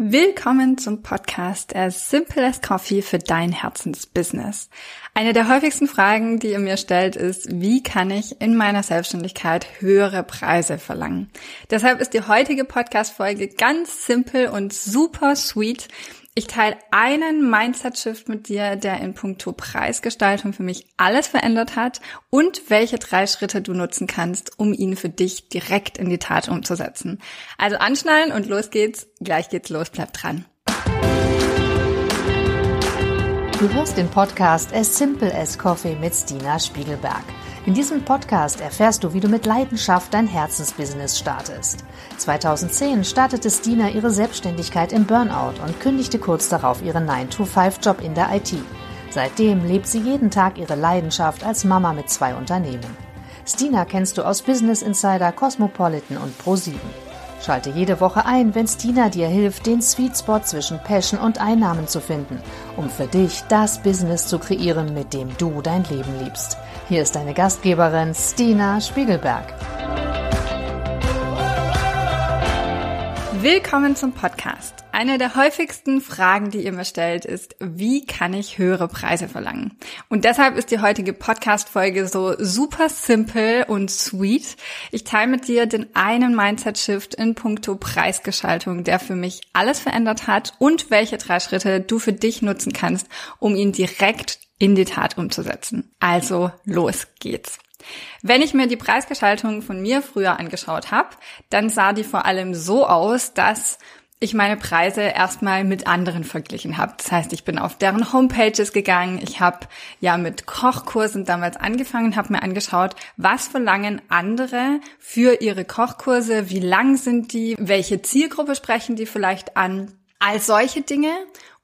Willkommen zum Podcast As Simple as Coffee für dein Herzensbusiness. Eine der häufigsten Fragen, die ihr mir stellt, ist, wie kann ich in meiner Selbstständigkeit höhere Preise verlangen? Deshalb ist die heutige Podcast-Folge ganz simpel und super sweet. Ich teile einen Mindset-Shift mit dir, der in puncto Preisgestaltung für mich alles verändert hat und welche drei Schritte du nutzen kannst, um ihn für dich direkt in die Tat umzusetzen. Also anschnallen und los geht's. Gleich geht's los. Bleib dran. Du hörst den Podcast As Simple as Coffee mit Stina Spiegelberg. In diesem Podcast erfährst du, wie du mit Leidenschaft dein Herzensbusiness startest. 2010 startete Stina ihre Selbstständigkeit im Burnout und kündigte kurz darauf ihren 9-to-5-Job in der IT. Seitdem lebt sie jeden Tag ihre Leidenschaft als Mama mit zwei Unternehmen. Stina kennst du aus Business Insider, Cosmopolitan und Pro7. Schalte jede Woche ein, wenn Stina dir hilft, den Sweet Spot zwischen Passion und Einnahmen zu finden, um für dich das Business zu kreieren, mit dem du dein Leben liebst. Hier ist deine Gastgeberin Stina Spiegelberg. Willkommen zum Podcast. Eine der häufigsten Fragen, die ihr mir stellt, ist, wie kann ich höhere Preise verlangen? Und deshalb ist die heutige Podcast-Folge so super simpel und sweet. Ich teile mit dir den einen Mindset-Shift in puncto Preisgestaltung, der für mich alles verändert hat und welche drei Schritte du für dich nutzen kannst, um ihn direkt in die Tat umzusetzen. Also los geht's. Wenn ich mir die Preisgestaltung von mir früher angeschaut habe, dann sah die vor allem so aus, dass ich meine Preise erstmal mit anderen verglichen habe. Das heißt, ich bin auf deren Homepages gegangen, ich habe ja mit Kochkursen damals angefangen, habe mir angeschaut, was verlangen andere für ihre Kochkurse, wie lang sind die, welche Zielgruppe sprechen die vielleicht an, all solche Dinge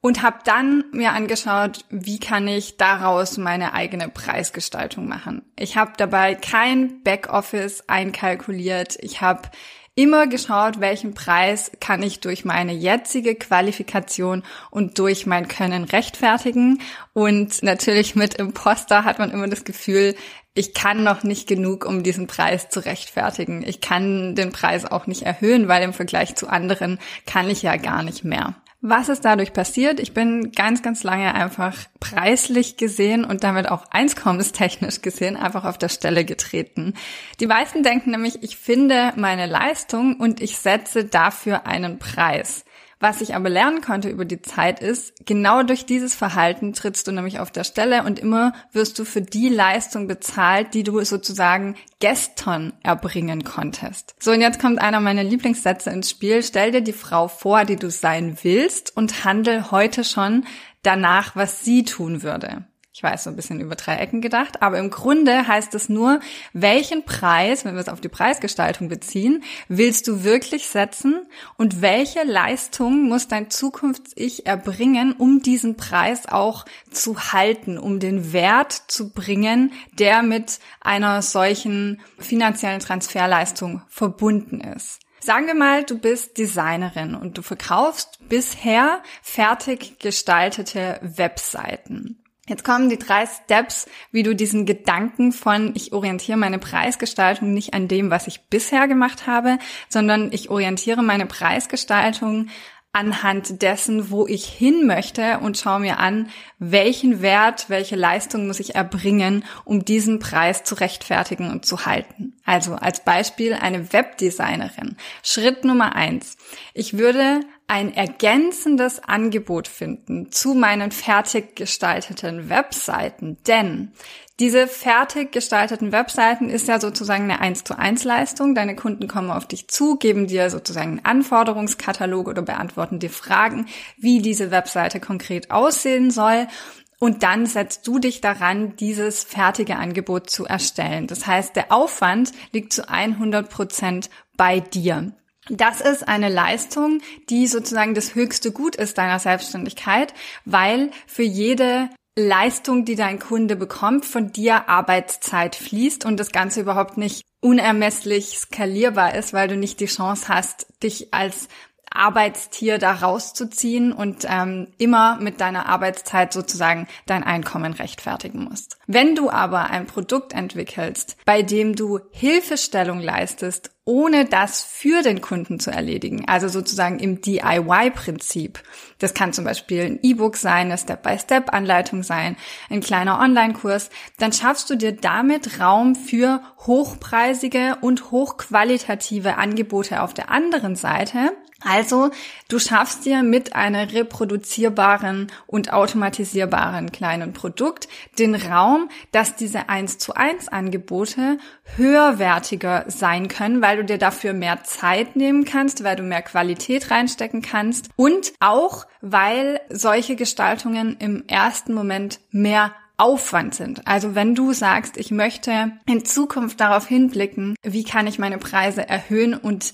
und habe dann mir angeschaut, wie kann ich daraus meine eigene Preisgestaltung machen. Ich habe dabei kein Backoffice einkalkuliert. Ich habe immer geschaut, welchen Preis kann ich durch meine jetzige Qualifikation und durch mein Können rechtfertigen. Und natürlich mit Imposter hat man immer das Gefühl, ich kann noch nicht genug, um diesen Preis zu rechtfertigen. Ich kann den Preis auch nicht erhöhen, weil im Vergleich zu anderen kann ich ja gar nicht mehr. Was ist dadurch passiert? Ich bin ganz, ganz lange einfach preislich gesehen und damit auch einkommenstechnisch gesehen einfach auf der Stelle getreten. Die meisten denken nämlich, ich finde meine Leistung und ich setze dafür einen Preis. Was ich aber lernen konnte über die Zeit ist, genau durch dieses Verhalten trittst du nämlich auf der Stelle und immer wirst du für die Leistung bezahlt, die du sozusagen gestern erbringen konntest. So, und jetzt kommt einer meiner Lieblingssätze ins Spiel. Stell dir die Frau vor, die du sein willst und handel heute schon danach, was sie tun würde. Ich weiß, so ein bisschen über drei Ecken gedacht, aber im Grunde heißt es nur, welchen Preis, wenn wir es auf die Preisgestaltung beziehen, willst du wirklich setzen und welche Leistung muss dein Zukunfts-Ich erbringen, um diesen Preis auch zu halten, um den Wert zu bringen, der mit einer solchen finanziellen Transferleistung verbunden ist. Sagen wir mal, du bist Designerin und du verkaufst bisher fertig gestaltete Webseiten. Jetzt kommen die drei Steps, wie du diesen Gedanken von, ich orientiere meine Preisgestaltung nicht an dem, was ich bisher gemacht habe, sondern ich orientiere meine Preisgestaltung anhand dessen, wo ich hin möchte und schaue mir an, welchen Wert, welche Leistung muss ich erbringen, um diesen Preis zu rechtfertigen und zu halten. Also als Beispiel eine Webdesignerin. Schritt Nummer eins. Ich würde ein ergänzendes Angebot finden zu meinen fertig gestalteten Webseiten, denn diese fertig gestalteten Webseiten ist ja sozusagen eine 1 zu 1 Leistung. Deine Kunden kommen auf dich zu, geben dir sozusagen einen Anforderungskatalog oder beantworten dir Fragen, wie diese Webseite konkret aussehen soll. Und dann setzt du dich daran, dieses fertige Angebot zu erstellen. Das heißt, der Aufwand liegt zu 100 Prozent bei dir. Das ist eine Leistung, die sozusagen das höchste Gut ist deiner Selbstständigkeit, weil für jede Leistung, die dein Kunde bekommt, von dir Arbeitszeit fließt und das Ganze überhaupt nicht unermesslich skalierbar ist, weil du nicht die Chance hast, dich als Arbeitstier da rauszuziehen und ähm, immer mit deiner Arbeitszeit sozusagen dein Einkommen rechtfertigen musst. Wenn du aber ein Produkt entwickelst, bei dem du Hilfestellung leistest ohne das für den Kunden zu erledigen, also sozusagen im DIY-Prinzip. Das kann zum Beispiel ein E-Book sein, eine Step-by-Step-Anleitung sein, ein kleiner Online-Kurs. Dann schaffst du dir damit Raum für hochpreisige und hochqualitative Angebote auf der anderen Seite, also, du schaffst dir mit einer reproduzierbaren und automatisierbaren kleinen Produkt den Raum, dass diese 1 zu 1 Angebote höherwertiger sein können, weil du dir dafür mehr Zeit nehmen kannst, weil du mehr Qualität reinstecken kannst und auch, weil solche Gestaltungen im ersten Moment mehr Aufwand sind. Also wenn du sagst, ich möchte in Zukunft darauf hinblicken, wie kann ich meine Preise erhöhen und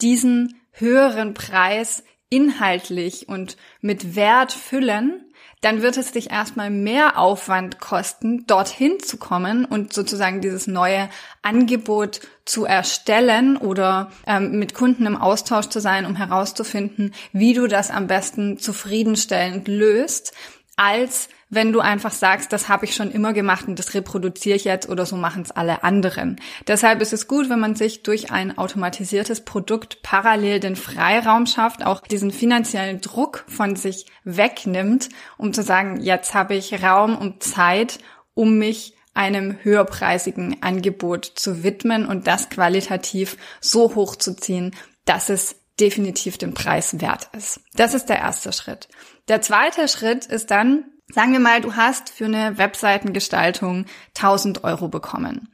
diesen höheren Preis inhaltlich und mit Wert füllen, dann wird es dich erstmal mehr Aufwand kosten, dorthin zu kommen und sozusagen dieses neue Angebot zu erstellen oder ähm, mit Kunden im Austausch zu sein, um herauszufinden, wie du das am besten zufriedenstellend löst, als wenn du einfach sagst, das habe ich schon immer gemacht und das reproduziere ich jetzt oder so machen es alle anderen. Deshalb ist es gut, wenn man sich durch ein automatisiertes Produkt parallel den Freiraum schafft, auch diesen finanziellen Druck von sich wegnimmt, um zu sagen, jetzt habe ich Raum und Zeit, um mich einem höherpreisigen Angebot zu widmen und das qualitativ so hoch zu ziehen, dass es definitiv den Preis wert ist. Das ist der erste Schritt. Der zweite Schritt ist dann, Sagen wir mal, du hast für eine Webseitengestaltung 1000 Euro bekommen.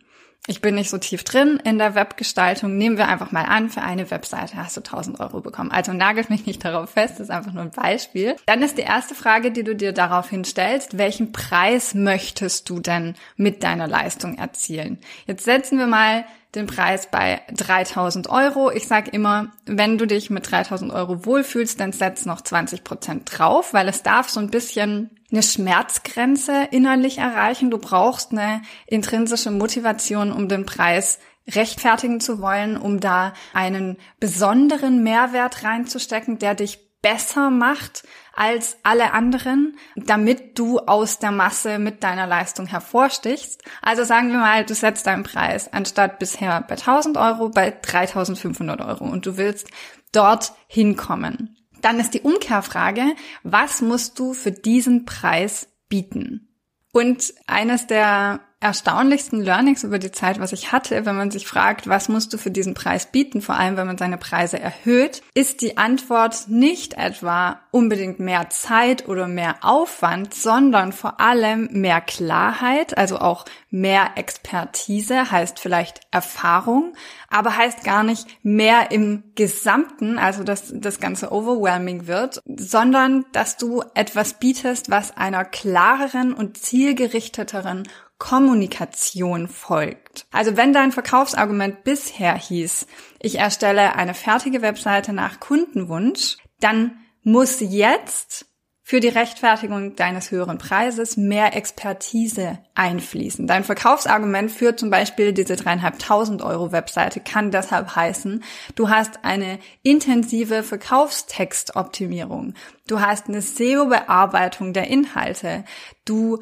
Ich bin nicht so tief drin in der Webgestaltung. Nehmen wir einfach mal an, für eine Webseite hast du 1000 Euro bekommen. Also nagelt mich nicht darauf fest, das ist einfach nur ein Beispiel. Dann ist die erste Frage, die du dir daraufhin stellst, welchen Preis möchtest du denn mit deiner Leistung erzielen? Jetzt setzen wir mal den Preis bei 3000 Euro. Ich sage immer, wenn du dich mit 3000 Euro wohlfühlst, dann setz noch 20 Prozent drauf, weil es darf so ein bisschen eine Schmerzgrenze innerlich erreichen. Du brauchst eine intrinsische Motivation, um den Preis rechtfertigen zu wollen, um da einen besonderen Mehrwert reinzustecken, der dich besser macht als alle anderen, damit du aus der Masse mit deiner Leistung hervorstichst. Also sagen wir mal, du setzt deinen Preis anstatt bisher bei 1000 Euro bei 3500 Euro und du willst dort hinkommen. Dann ist die Umkehrfrage, was musst du für diesen Preis bieten? Und eines der erstaunlichsten Learnings über die Zeit, was ich hatte, wenn man sich fragt, was musst du für diesen Preis bieten, vor allem wenn man seine Preise erhöht, ist die Antwort nicht etwa unbedingt mehr Zeit oder mehr Aufwand, sondern vor allem mehr Klarheit, also auch mehr Expertise, heißt vielleicht Erfahrung, aber heißt gar nicht mehr im Gesamten, also dass das Ganze overwhelming wird, sondern dass du etwas bietest, was einer klareren und zielgerichteteren Kommunikation folgt. Also wenn dein Verkaufsargument bisher hieß, ich erstelle eine fertige Webseite nach Kundenwunsch, dann muss jetzt für die Rechtfertigung deines höheren Preises mehr Expertise einfließen. Dein Verkaufsargument für zum Beispiel diese dreieinhalbtausend Euro Webseite kann deshalb heißen, du hast eine intensive Verkaufstextoptimierung, du hast eine SEO-Bearbeitung der Inhalte, du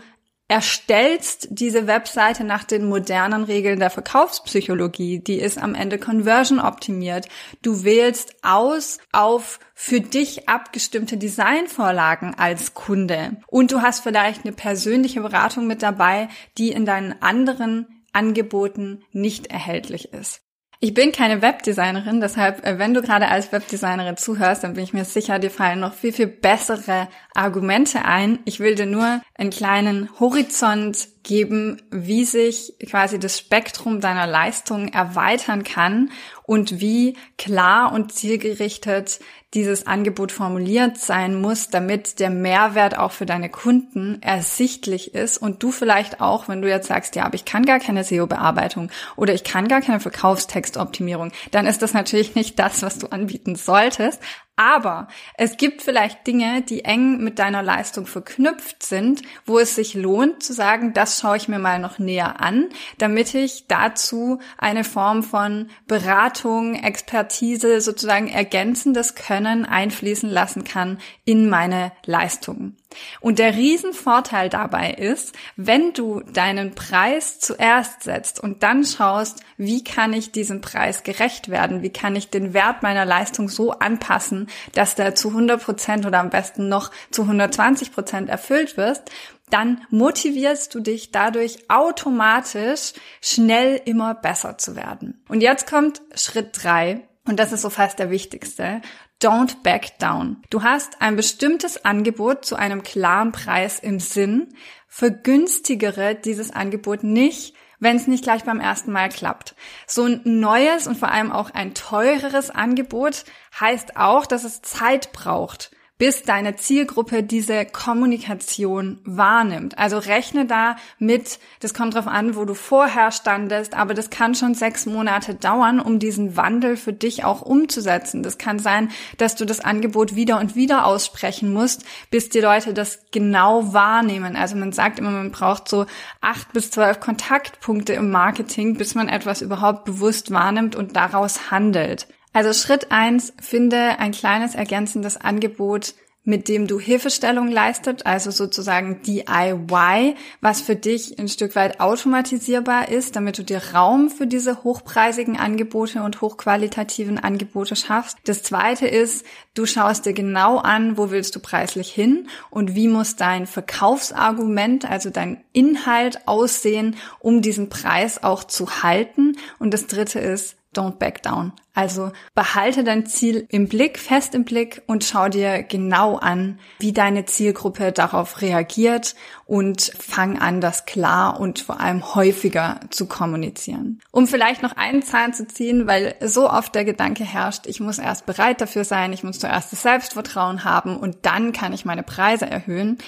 erstellst diese Webseite nach den modernen Regeln der Verkaufspsychologie. Die ist am Ende conversion optimiert. Du wählst aus auf für dich abgestimmte Designvorlagen als Kunde. Und du hast vielleicht eine persönliche Beratung mit dabei, die in deinen anderen Angeboten nicht erhältlich ist. Ich bin keine Webdesignerin, deshalb, äh, wenn du gerade als Webdesignerin zuhörst, dann bin ich mir sicher, dir fallen noch viel, viel bessere Argumente ein. Ich will dir nur einen kleinen Horizont geben, wie sich quasi das Spektrum deiner Leistung erweitern kann und wie klar und zielgerichtet dieses Angebot formuliert sein muss, damit der Mehrwert auch für deine Kunden ersichtlich ist und du vielleicht auch, wenn du jetzt sagst, ja, aber ich kann gar keine SEO-Bearbeitung oder ich kann gar keine Verkaufstextoptimierung, dann ist das natürlich nicht das, was du anbieten solltest. Aber es gibt vielleicht Dinge, die eng mit deiner Leistung verknüpft sind, wo es sich lohnt zu sagen, das schaue ich mir mal noch näher an, damit ich dazu eine Form von Beratung, Expertise, sozusagen ergänzendes Können einfließen lassen kann in meine Leistungen. Und der Riesenvorteil dabei ist, wenn du deinen Preis zuerst setzt und dann schaust, wie kann ich diesem Preis gerecht werden? Wie kann ich den Wert meiner Leistung so anpassen, dass der zu 100 Prozent oder am besten noch zu 120 Prozent erfüllt wird? Dann motivierst du dich dadurch automatisch schnell immer besser zu werden. Und jetzt kommt Schritt drei. Und das ist so fast der wichtigste. Don't back down. Du hast ein bestimmtes Angebot zu einem klaren Preis im Sinn. Vergünstigere dieses Angebot nicht, wenn es nicht gleich beim ersten Mal klappt. So ein neues und vor allem auch ein teureres Angebot heißt auch, dass es Zeit braucht bis deine Zielgruppe diese Kommunikation wahrnimmt. Also rechne da mit, das kommt drauf an, wo du vorher standest, aber das kann schon sechs Monate dauern, um diesen Wandel für dich auch umzusetzen. Das kann sein, dass du das Angebot wieder und wieder aussprechen musst, bis die Leute das genau wahrnehmen. Also man sagt immer, man braucht so acht bis zwölf Kontaktpunkte im Marketing, bis man etwas überhaupt bewusst wahrnimmt und daraus handelt. Also Schritt eins: finde ein kleines ergänzendes Angebot, mit dem du Hilfestellung leistet, also sozusagen DIY, was für dich ein Stück weit automatisierbar ist, damit du dir Raum für diese hochpreisigen Angebote und hochqualitativen Angebote schaffst. Das zweite ist, du schaust dir genau an, wo willst du preislich hin und wie muss dein Verkaufsargument, also dein Inhalt aussehen, um diesen Preis auch zu halten. Und das dritte ist, don't back down. Also behalte dein Ziel im Blick, fest im Blick und schau dir genau an, wie deine Zielgruppe darauf reagiert und fang an, das klar und vor allem häufiger zu kommunizieren. Um vielleicht noch einen Zahn zu ziehen, weil so oft der Gedanke herrscht, ich muss erst bereit dafür sein, ich muss zuerst das Selbstvertrauen haben und dann kann ich meine Preise erhöhen.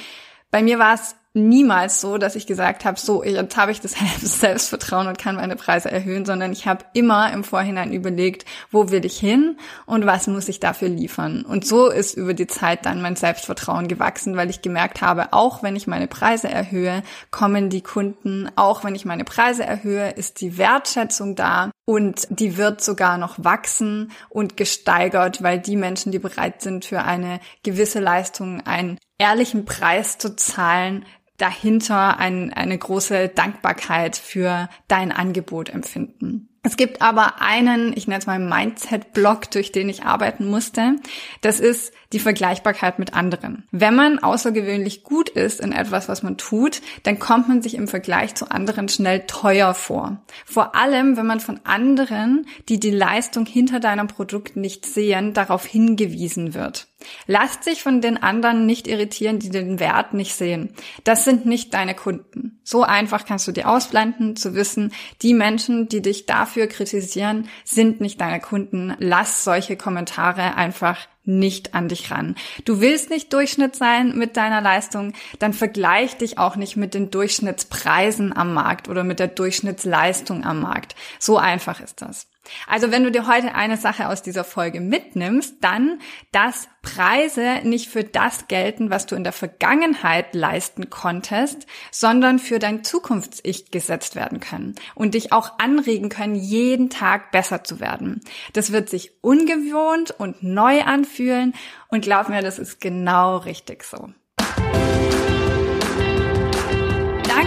Bei mir war es niemals so, dass ich gesagt habe, so, jetzt habe ich das Selbstvertrauen und kann meine Preise erhöhen, sondern ich habe immer im Vorhinein überlegt, wo will ich hin und was muss ich dafür liefern. Und so ist über die Zeit dann mein Selbstvertrauen gewachsen, weil ich gemerkt habe, auch wenn ich meine Preise erhöhe, kommen die Kunden, auch wenn ich meine Preise erhöhe, ist die Wertschätzung da und die wird sogar noch wachsen und gesteigert, weil die Menschen, die bereit sind, für eine gewisse Leistung einen ehrlichen Preis zu zahlen, dahinter ein, eine große Dankbarkeit für dein Angebot empfinden. Es gibt aber einen, ich nenne es mal Mindset-Block, durch den ich arbeiten musste. Das ist die Vergleichbarkeit mit anderen. Wenn man außergewöhnlich gut ist in etwas, was man tut, dann kommt man sich im Vergleich zu anderen schnell teuer vor. Vor allem, wenn man von anderen, die die Leistung hinter deinem Produkt nicht sehen, darauf hingewiesen wird. Lass dich von den anderen nicht irritieren, die den Wert nicht sehen. Das sind nicht deine Kunden. So einfach kannst du dir ausblenden, zu wissen, die Menschen, die dich dafür kritisieren, sind nicht deine Kunden. Lass solche Kommentare einfach nicht an dich ran. Du willst nicht Durchschnitt sein mit deiner Leistung, dann vergleich dich auch nicht mit den Durchschnittspreisen am Markt oder mit der Durchschnittsleistung am Markt. So einfach ist das. Also wenn du dir heute eine Sache aus dieser Folge mitnimmst, dann, dass Preise nicht für das gelten, was du in der Vergangenheit leisten konntest, sondern für dein Zukunfts-Ich gesetzt werden können und dich auch anregen können, jeden Tag besser zu werden. Das wird sich ungewohnt und neu anfühlen und glaub mir, das ist genau richtig so.